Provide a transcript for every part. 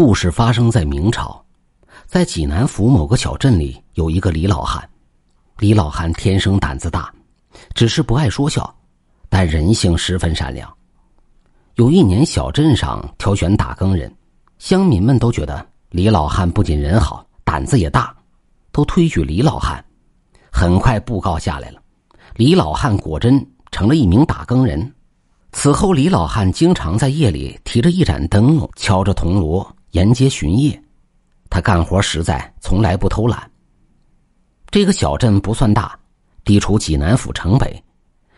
故事发生在明朝，在济南府某个小镇里，有一个李老汉。李老汉天生胆子大，只是不爱说笑，但人性十分善良。有一年，小镇上挑选打更人，乡民们都觉得李老汉不仅人好，胆子也大，都推举李老汉。很快布告下来了，李老汉果真成了一名打更人。此后，李老汉经常在夜里提着一盏灯笼，敲着铜锣。沿街巡夜，他干活实在，从来不偷懒。这个小镇不算大，地处济南府城北，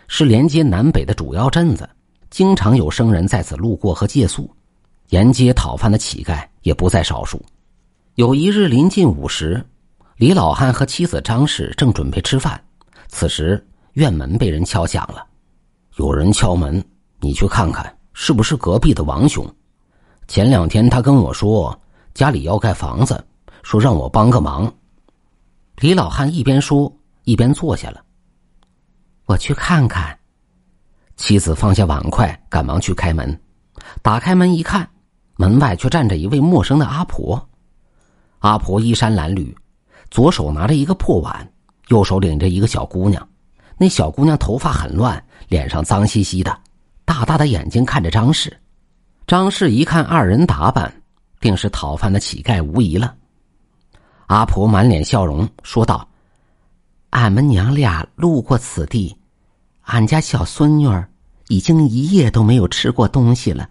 是连接南北的主要镇子，经常有生人在此路过和借宿，沿街讨饭的乞丐也不在少数。有一日临近午时，李老汉和妻子张氏正准备吃饭，此时院门被人敲响了，有人敲门，你去看看是不是隔壁的王兄。前两天他跟我说家里要盖房子，说让我帮个忙。李老汉一边说一边坐下了。我去看看。妻子放下碗筷，赶忙去开门。打开门一看，门外却站着一位陌生的阿婆。阿婆衣衫褴褛，左手拿着一个破碗，右手领着一个小姑娘。那小姑娘头发很乱，脸上脏兮兮的，大大的眼睛看着张氏。张氏一看二人打扮，定是讨饭的乞丐无疑了。阿婆满脸笑容说道：“俺们娘俩路过此地，俺家小孙女儿已经一夜都没有吃过东西了，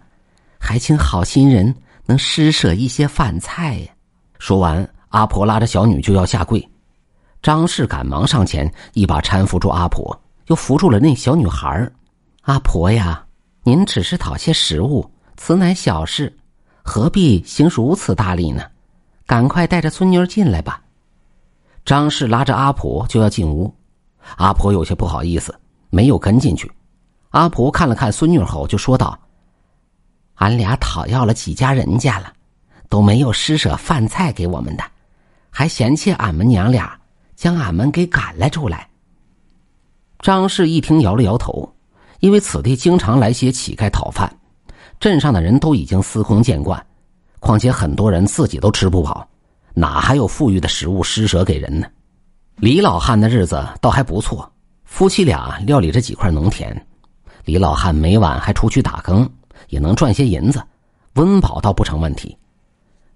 还请好心人能施舍一些饭菜呀。”说完，阿婆拉着小女就要下跪，张氏赶忙上前，一把搀扶住阿婆，又扶住了那小女孩阿婆呀，您只是讨些食物。”此乃小事，何必行如此大礼呢？赶快带着孙女进来吧。张氏拉着阿婆就要进屋，阿婆有些不好意思，没有跟进去。阿婆看了看孙女后，就说道：“俺俩讨要了几家人家了，都没有施舍饭菜给我们的，还嫌弃俺们娘俩将俺们给赶了出来。”张氏一听，摇了摇头，因为此地经常来些乞丐讨饭。镇上的人都已经司空见惯，况且很多人自己都吃不饱，哪还有富裕的食物施舍给人呢？李老汉的日子倒还不错，夫妻俩料理着几块农田，李老汉每晚还出去打更，也能赚些银子，温饱倒不成问题。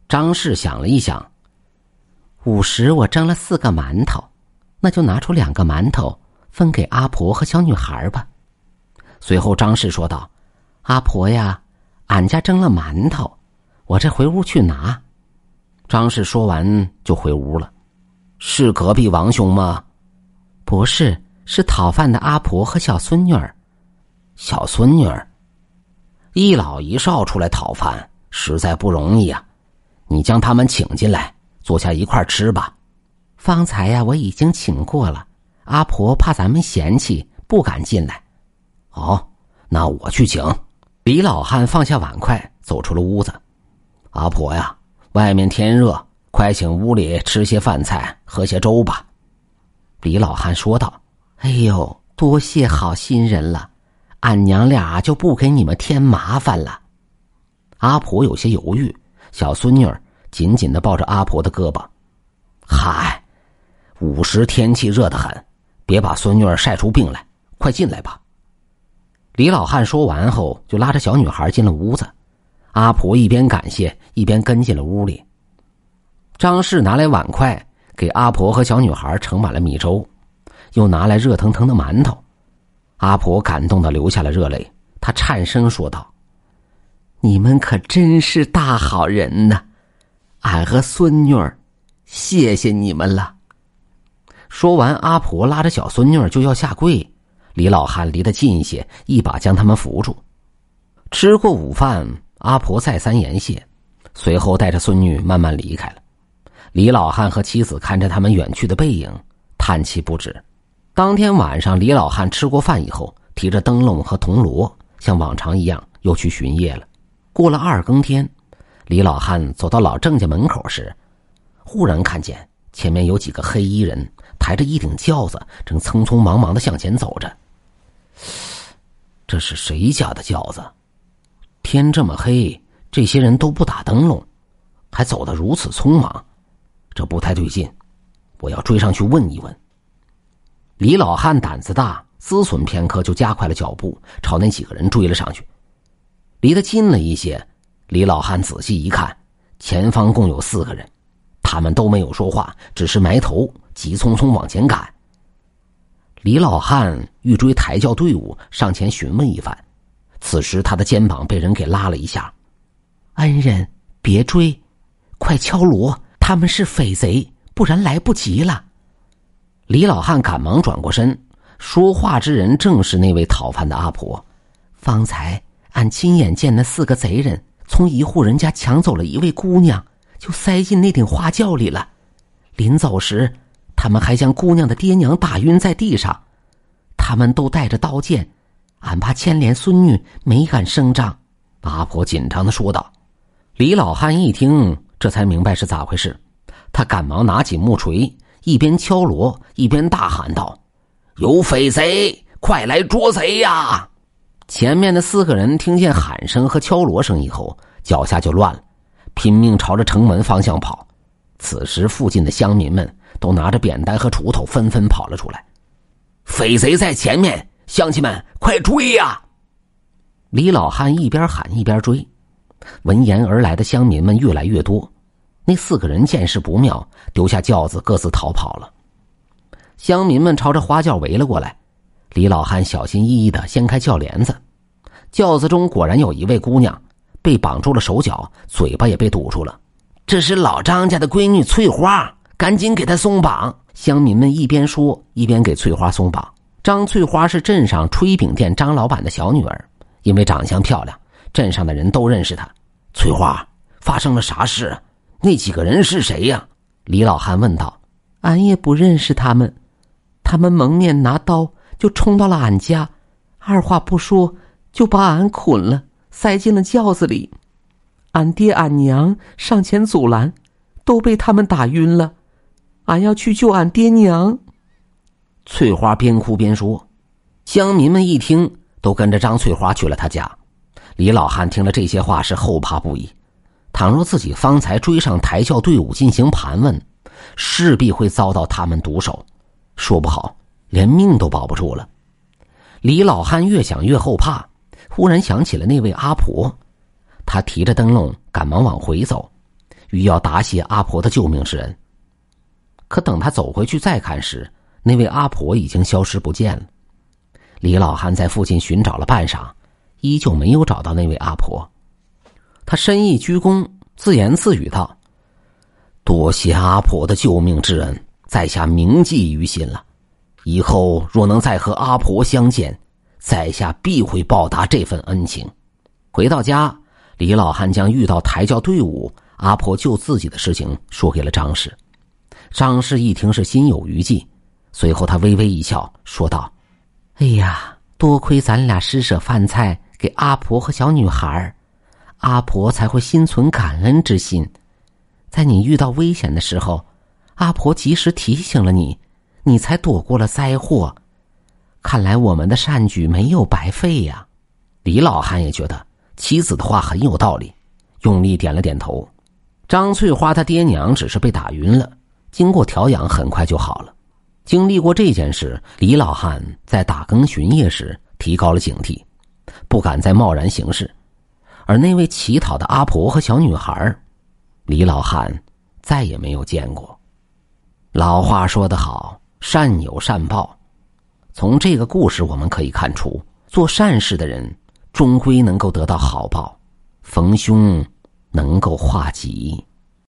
张氏想了一想，午时我蒸了四个馒头，那就拿出两个馒头分给阿婆和小女孩吧。随后张氏说道：“阿婆呀。”俺家蒸了馒头，我这回屋去拿。张氏说完就回屋了。是隔壁王兄吗？不是，是讨饭的阿婆和小孙女儿。小孙女儿，一老一少出来讨饭，实在不容易呀。你将他们请进来，坐下一块吃吧。方才呀，我已经请过了。阿婆怕咱们嫌弃，不敢进来。哦，那我去请。李老汉放下碗筷，走出了屋子。阿婆呀，外面天热，快请屋里吃些饭菜，喝些粥吧。李老汉说道：“哎呦，多谢好心人了，俺娘俩就不给你们添麻烦了。”阿婆有些犹豫，小孙女儿紧紧的抱着阿婆的胳膊。嗨，午时天气热得很，别把孙女儿晒出病来，快进来吧。李老汉说完后，就拉着小女孩进了屋子。阿婆一边感谢，一边跟进了屋里。张氏拿来碗筷，给阿婆和小女孩盛满了米粥，又拿来热腾腾的馒头。阿婆感动的流下了热泪，她颤声说道：“你们可真是大好人呐！俺和孙女儿，谢谢你们了。”说完，阿婆拉着小孙女就要下跪。李老汉离得近一些，一把将他们扶住。吃过午饭，阿婆再三言谢，随后带着孙女慢慢离开了。李老汉和妻子看着他们远去的背影，叹气不止。当天晚上，李老汉吃过饭以后，提着灯笼和铜锣，像往常一样又去巡夜了。过了二更天，李老汉走到老郑家门口时，忽然看见前面有几个黑衣人抬着一顶轿子，正匆匆忙忙的向前走着。这是谁家的轿子？天这么黑，这些人都不打灯笼，还走得如此匆忙，这不太对劲。我要追上去问一问。李老汉胆子大，思忖片刻，就加快了脚步，朝那几个人追了上去。离得近了一些，李老汉仔细一看，前方共有四个人，他们都没有说话，只是埋头急匆匆往前赶。李老汉欲追抬轿队伍，上前询问一番。此时他的肩膀被人给拉了一下：“恩人，别追，快敲锣！他们是匪贼，不然来不及了。”李老汉赶忙转过身，说话之人正是那位讨饭的阿婆。方才俺亲眼见那四个贼人从一户人家抢走了一位姑娘，就塞进那顶花轿里了。临走时。他们还将姑娘的爹娘打晕在地上，他们都带着刀剑，俺怕牵连孙女，没敢声张。阿婆紧张的说道。李老汉一听，这才明白是咋回事，他赶忙拿起木锤，一边敲锣，一边大喊道：“有匪贼，快来捉贼呀！”前面的四个人听见喊声和敲锣声以后，脚下就乱了，拼命朝着城门方向跑。此时，附近的乡民们。都拿着扁担和锄头，纷纷跑了出来。匪贼在前面，乡亲们快追呀！李老汉一边喊一边追。闻言而来的乡民们越来越多，那四个人见势不妙，丢下轿子，各自逃跑了。乡民们朝着花轿围了过来。李老汉小心翼翼的掀开轿帘子，轿子中果然有一位姑娘，被绑住了手脚，嘴巴也被堵住了。这是老张家的闺女翠花。赶紧给他松绑！乡民们一边说，一边给翠花松绑。张翠花是镇上炊饼店张老板的小女儿，因为长相漂亮，镇上的人都认识她。翠花，发生了啥事？那几个人是谁呀？李老汉问道。俺也不认识他们，他们蒙面拿刀就冲到了俺家，二话不说就把俺捆了，塞进了轿子里。俺爹俺娘上前阻拦，都被他们打晕了。俺要去救俺爹娘。翠花边哭边说，乡民们一听，都跟着张翠花去了他家。李老汉听了这些话，是后怕不已。倘若自己方才追上抬轿队伍进行盘问，势必会遭到他们毒手，说不好连命都保不住了。李老汉越想越后怕，忽然想起了那位阿婆，他提着灯笼赶忙往回走，欲要答谢阿婆的救命之恩。可等他走回去再看时，那位阿婆已经消失不见了。李老汉在附近寻找了半晌，依旧没有找到那位阿婆。他深意鞠躬，自言自语道：“多谢阿婆的救命之恩，在下铭记于心了。以后若能再和阿婆相见，在下必会报答这份恩情。”回到家，李老汉将遇到抬轿队伍、阿婆救自己的事情说给了张氏。张氏一听是心有余悸，随后他微微一笑，说道：“哎呀，多亏咱俩施舍饭菜给阿婆和小女孩阿婆才会心存感恩之心。在你遇到危险的时候，阿婆及时提醒了你，你才躲过了灾祸。看来我们的善举没有白费呀。”李老汉也觉得妻子的话很有道理，用力点了点头。张翠花她爹娘只是被打晕了。经过调养，很快就好了。经历过这件事，李老汉在打更巡夜时提高了警惕，不敢再贸然行事。而那位乞讨的阿婆和小女孩，李老汉再也没有见过。老话说得好，善有善报。从这个故事我们可以看出，做善事的人终归能够得到好报，逢凶能够化吉。